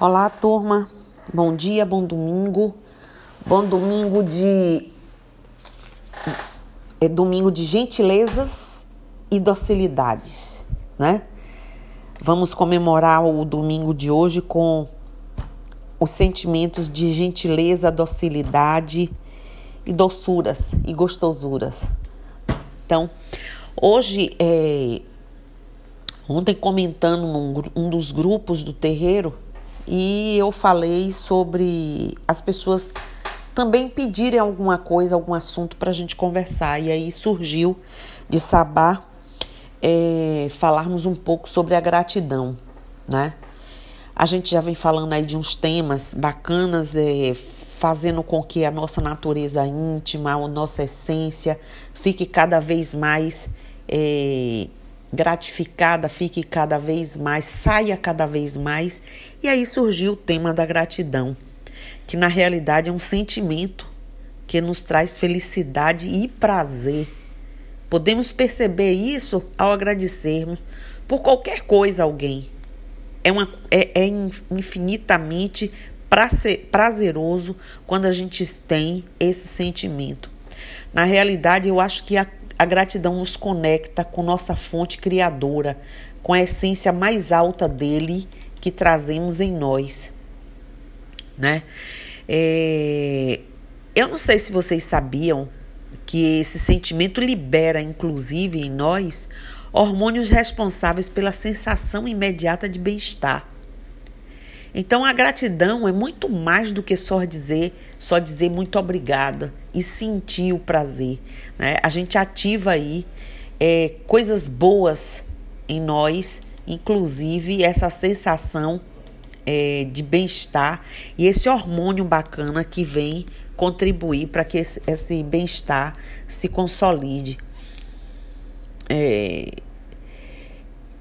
Olá, turma. Bom dia, bom domingo. Bom domingo de é domingo de gentilezas e docilidades, né? Vamos comemorar o domingo de hoje com os sentimentos de gentileza, docilidade e doçuras e gostosuras. Então, hoje, é, ontem comentando num um dos grupos do terreiro, e eu falei sobre as pessoas também pedirem alguma coisa, algum assunto para a gente conversar. E aí surgiu de Sabá é, falarmos um pouco sobre a gratidão, né? A gente já vem falando aí de uns temas bacanas, é, fazendo com que a nossa natureza íntima, a nossa essência fique cada vez mais é, gratificada, fique cada vez mais, saia cada vez mais. E aí surgiu o tema da gratidão, que na realidade é um sentimento que nos traz felicidade e prazer. Podemos perceber isso ao agradecermos por qualquer coisa a alguém. É, uma, é, é infinitamente prazeroso quando a gente tem esse sentimento. Na realidade, eu acho que a a gratidão nos conecta com nossa fonte criadora, com a essência mais alta dele que trazemos em nós, né? É... Eu não sei se vocês sabiam que esse sentimento libera, inclusive em nós, hormônios responsáveis pela sensação imediata de bem-estar. Então a gratidão é muito mais do que só dizer, só dizer muito obrigada e sentir o prazer. Né? A gente ativa aí é, coisas boas em nós, inclusive essa sensação é, de bem-estar e esse hormônio bacana que vem contribuir para que esse, esse bem-estar se consolide. É,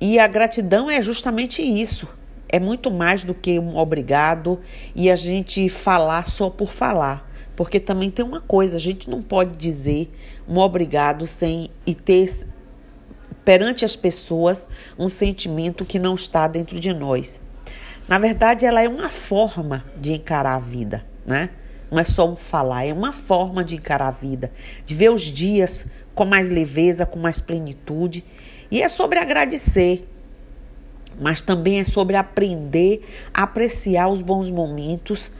e a gratidão é justamente isso é muito mais do que um obrigado e a gente falar só por falar. Porque também tem uma coisa, a gente não pode dizer um obrigado sem e ter perante as pessoas um sentimento que não está dentro de nós. Na verdade, ela é uma forma de encarar a vida, né? Não é só um falar, é uma forma de encarar a vida, de ver os dias com mais leveza, com mais plenitude. E é sobre agradecer, mas também é sobre aprender a apreciar os bons momentos,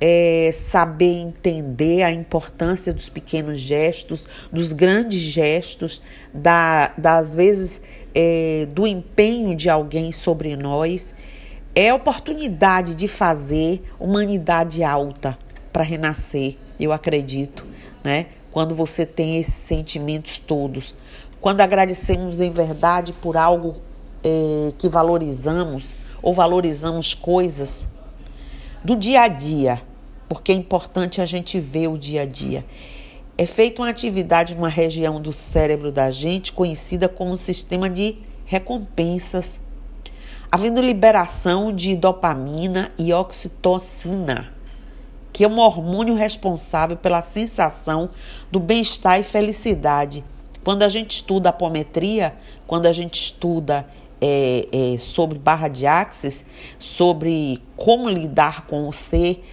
é, saber entender a importância dos pequenos gestos, dos grandes gestos, da, das vezes é, do empenho de alguém sobre nós. É oportunidade de fazer humanidade alta para renascer, eu acredito, né? Quando você tem esses sentimentos todos, quando agradecemos em verdade por algo é, que valorizamos ou valorizamos coisas do dia a dia, porque é importante a gente ver o dia a dia. É feita uma atividade numa região do cérebro da gente conhecida como sistema de recompensas, havendo liberação de dopamina e oxitocina, que é um hormônio responsável pela sensação do bem-estar e felicidade. Quando a gente estuda apometria, quando a gente estuda é, é, sobre barra de axis, sobre como lidar com o ser,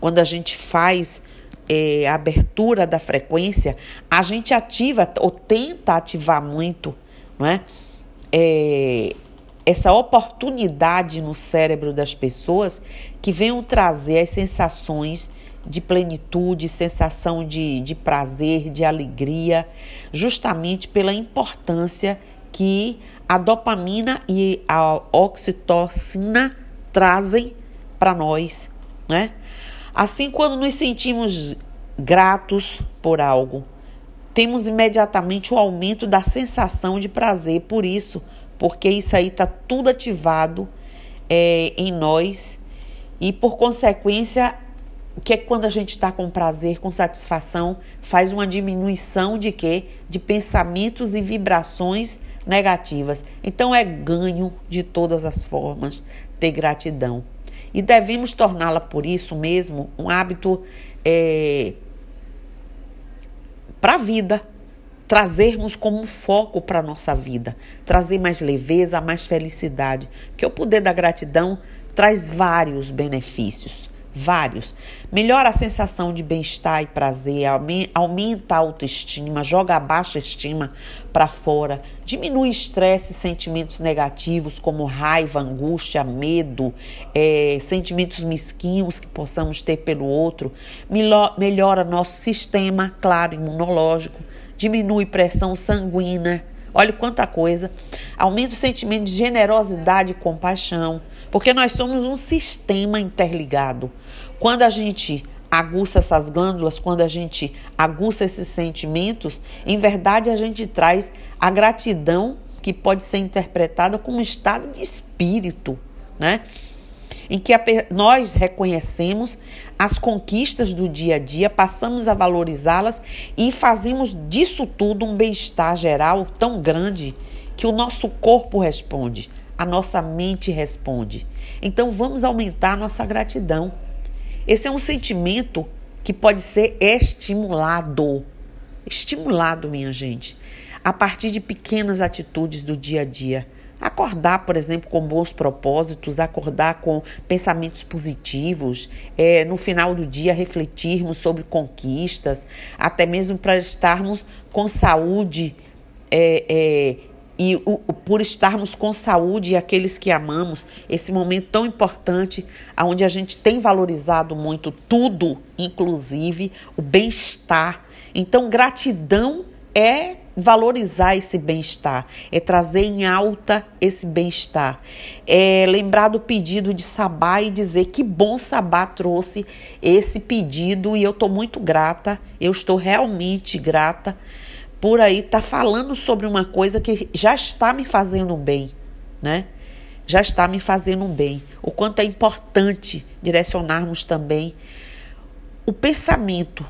quando a gente faz é, a abertura da frequência, a gente ativa ou tenta ativar muito, não é? é essa oportunidade no cérebro das pessoas que venham trazer as sensações de plenitude, sensação de, de prazer, de alegria, justamente pela importância que a dopamina e a oxitocina trazem para nós, né? Assim, quando nos sentimos gratos por algo, temos imediatamente o aumento da sensação de prazer por isso, porque isso aí está tudo ativado é, em nós e, por consequência, que é quando a gente está com prazer, com satisfação, faz uma diminuição de quê? De pensamentos e vibrações negativas. Então é ganho de todas as formas ter gratidão. E devemos torná-la, por isso mesmo, um hábito é, para a vida. Trazermos como um foco para a nossa vida. Trazer mais leveza, mais felicidade. Que o poder da gratidão traz vários benefícios vários. Melhora a sensação de bem-estar e prazer, aumenta a autoestima, joga a baixa estima para fora, diminui estresse e sentimentos negativos como raiva, angústia, medo, é, sentimentos mesquinhos que possamos ter pelo outro, melhora nosso sistema, claro, imunológico, diminui pressão sanguínea. Olha quanta coisa. Aumenta o sentimento de generosidade e compaixão, porque nós somos um sistema interligado. Quando a gente aguça essas glândulas, quando a gente aguça esses sentimentos, em verdade a gente traz a gratidão que pode ser interpretada como um estado de espírito, né? Em que a, nós reconhecemos as conquistas do dia a dia, passamos a valorizá-las e fazemos disso tudo um bem-estar geral tão grande que o nosso corpo responde, a nossa mente responde. Então vamos aumentar a nossa gratidão. Esse é um sentimento que pode ser estimulado. Estimulado, minha gente, a partir de pequenas atitudes do dia a dia. Acordar, por exemplo, com bons propósitos, acordar com pensamentos positivos, é, no final do dia refletirmos sobre conquistas, até mesmo para estarmos com saúde é, é, e o, o, por estarmos com saúde e aqueles que amamos, esse momento tão importante, onde a gente tem valorizado muito tudo, inclusive o bem-estar. Então, gratidão é valorizar esse bem-estar, é trazer em alta esse bem-estar, é lembrar do pedido de Sabá e dizer que bom Sabá trouxe esse pedido e eu estou muito grata, eu estou realmente grata por aí está falando sobre uma coisa que já está me fazendo bem, né? Já está me fazendo bem. O quanto é importante direcionarmos também o pensamento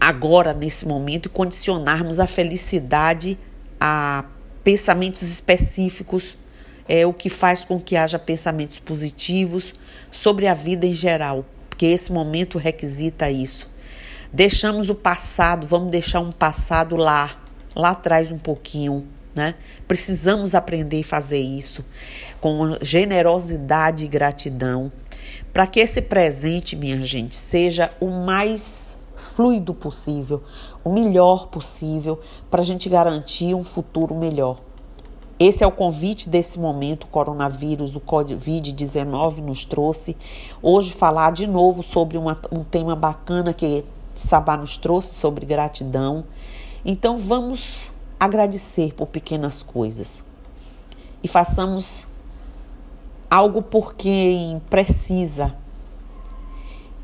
agora, nesse momento, e condicionarmos a felicidade a pensamentos específicos, é o que faz com que haja pensamentos positivos sobre a vida em geral, porque esse momento requisita isso. Deixamos o passado, vamos deixar um passado lá, lá atrás um pouquinho, né? Precisamos aprender a fazer isso com generosidade e gratidão, para que esse presente, minha gente, seja o mais fluido possível, o melhor possível, para a gente garantir um futuro melhor. Esse é o convite desse momento, o coronavírus, o Covid-19 nos trouxe. Hoje falar de novo sobre uma, um tema bacana que Sabá nos trouxe sobre gratidão. Então vamos agradecer por pequenas coisas e façamos algo por quem precisa.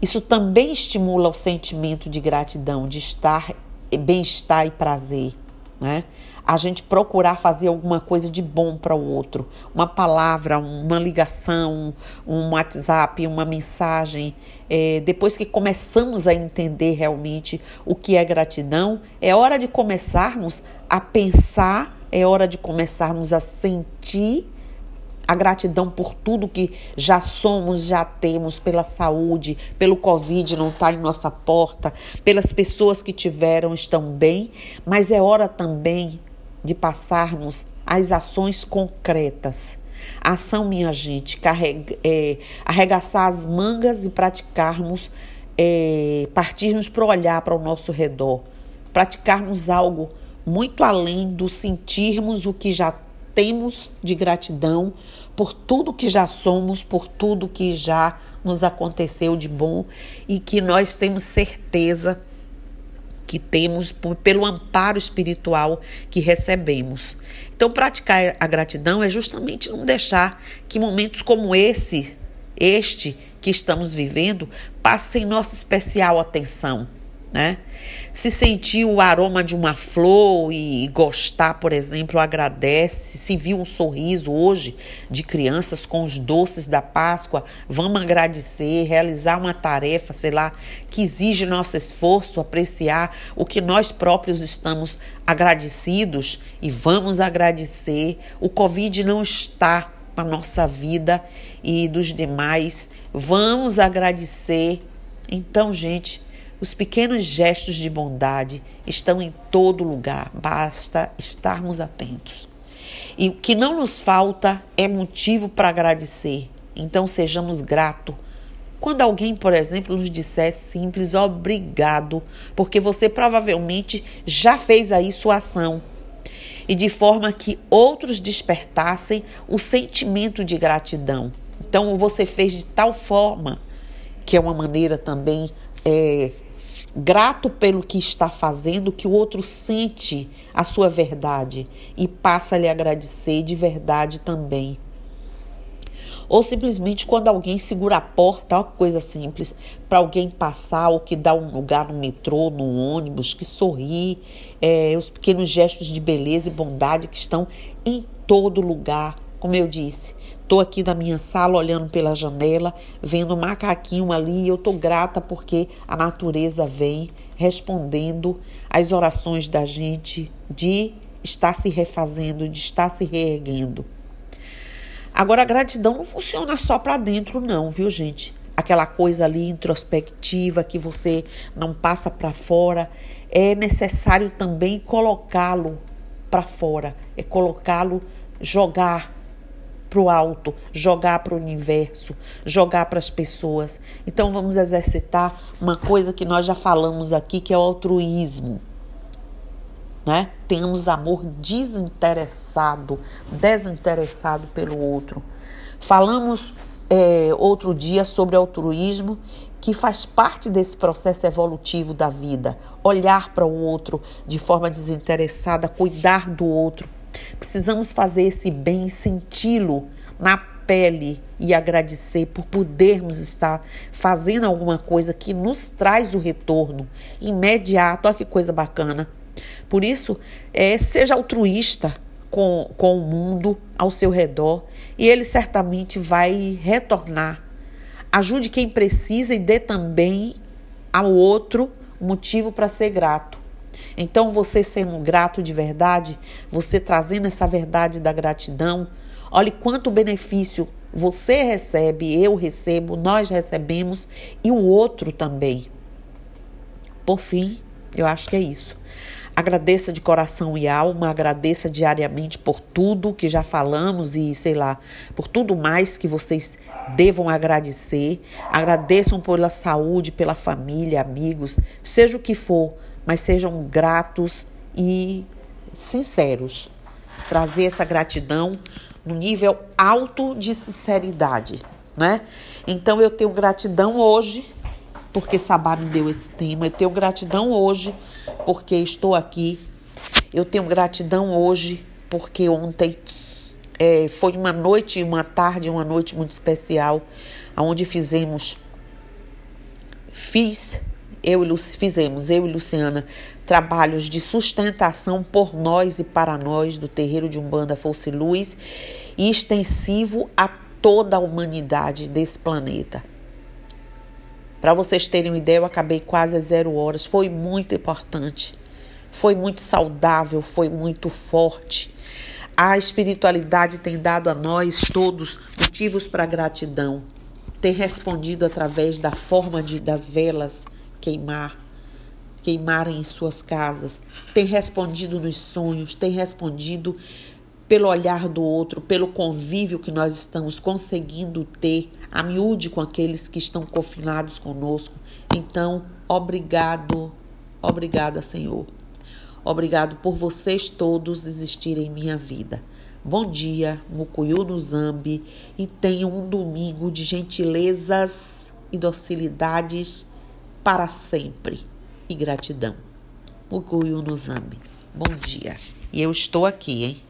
Isso também estimula o sentimento de gratidão, de estar bem-estar e prazer, né? a gente procurar fazer alguma coisa de bom para o outro, uma palavra, uma ligação, um WhatsApp, uma mensagem. É, depois que começamos a entender realmente o que é gratidão, é hora de começarmos a pensar, é hora de começarmos a sentir a gratidão por tudo que já somos, já temos, pela saúde, pelo Covid não está em nossa porta, pelas pessoas que tiveram, estão bem, mas é hora também de passarmos às ações concretas. A ação, minha gente, carrega, é, arregaçar as mangas e praticarmos, é, partirmos para olhar para o nosso redor, praticarmos algo muito além do sentirmos o que já temos de gratidão por tudo que já somos, por tudo que já nos aconteceu de bom e que nós temos certeza que temos pelo amparo espiritual que recebemos. Então, praticar a gratidão é justamente não deixar que momentos como esse, este que estamos vivendo, passem nossa especial atenção né? Se sentir o aroma de uma flor e gostar, por exemplo, agradece. Se viu um sorriso hoje de crianças com os doces da Páscoa, vamos agradecer, realizar uma tarefa, sei lá, que exige nosso esforço, apreciar o que nós próprios estamos agradecidos e vamos agradecer. O Covid não está na nossa vida e dos demais. Vamos agradecer. Então, gente, os pequenos gestos de bondade estão em todo lugar, basta estarmos atentos. E o que não nos falta é motivo para agradecer. Então sejamos gratos. Quando alguém, por exemplo, nos disser simples obrigado, porque você provavelmente já fez aí sua ação, e de forma que outros despertassem o sentimento de gratidão. Então você fez de tal forma que é uma maneira também é, grato pelo que está fazendo, que o outro sente a sua verdade e passa a lhe agradecer de verdade também. Ou simplesmente quando alguém segura a porta, uma coisa simples, para alguém passar ou que dá um lugar no metrô, no ônibus, que sorri, é, os pequenos gestos de beleza e bondade que estão em todo lugar. Como eu disse, estou aqui na minha sala olhando pela janela, vendo um macaquinho ali e eu estou grata porque a natureza vem respondendo às orações da gente de estar se refazendo, de estar se reerguendo. Agora, a gratidão não funciona só para dentro, não, viu, gente? Aquela coisa ali introspectiva que você não passa para fora. É necessário também colocá-lo para fora, é colocá-lo, jogar para o alto, jogar para o universo, jogar para as pessoas. Então vamos exercitar uma coisa que nós já falamos aqui, que é o altruísmo né? Temos amor desinteressado, desinteressado pelo outro. Falamos é, outro dia sobre altruísmo, que faz parte desse processo evolutivo da vida. Olhar para o outro de forma desinteressada, cuidar do outro. Precisamos fazer esse bem, senti-lo na pele e agradecer por podermos estar fazendo alguma coisa que nos traz o retorno imediato. Olha que coisa bacana por isso, é, seja altruísta com, com o mundo ao seu redor e ele certamente vai retornar. Ajude quem precisa e dê também ao outro motivo para ser grato. Então, você sendo grato de verdade, você trazendo essa verdade da gratidão, olhe quanto benefício você recebe, eu recebo, nós recebemos e o outro também. Por fim, eu acho que é isso. Agradeça de coração e alma, agradeça diariamente por tudo que já falamos e, sei lá, por tudo mais que vocês devam agradecer. Agradeçam pela saúde, pela família, amigos, seja o que for, mas sejam gratos e sinceros. Trazer essa gratidão no nível alto de sinceridade, né? Então eu tenho gratidão hoje, porque Sabá me deu esse tema, eu tenho gratidão hoje porque estou aqui. Eu tenho gratidão hoje, porque ontem é, foi uma noite, uma tarde, uma noite muito especial, onde fizemos, fiz, eu e fizemos, eu e Luciana, trabalhos de sustentação por nós e para nós do terreiro de Umbanda Fosse Luz e extensivo a toda a humanidade desse planeta. Para vocês terem uma ideia, eu acabei quase às zero horas. Foi muito importante. Foi muito saudável, foi muito forte. A espiritualidade tem dado a nós todos motivos para gratidão. Ter respondido através da forma de, das velas queimar, queimarem em suas casas. Ter respondido nos sonhos, ter respondido pelo olhar do outro, pelo convívio que nós estamos conseguindo ter a miúde com aqueles que estão confinados conosco. Então, obrigado, obrigada, Senhor. Obrigado por vocês todos existirem em minha vida. Bom dia, Mucuyu no Zambi, e tenham um domingo de gentilezas e docilidades para sempre. E gratidão. Mucuyu no Zambi. Bom dia. E eu estou aqui, hein?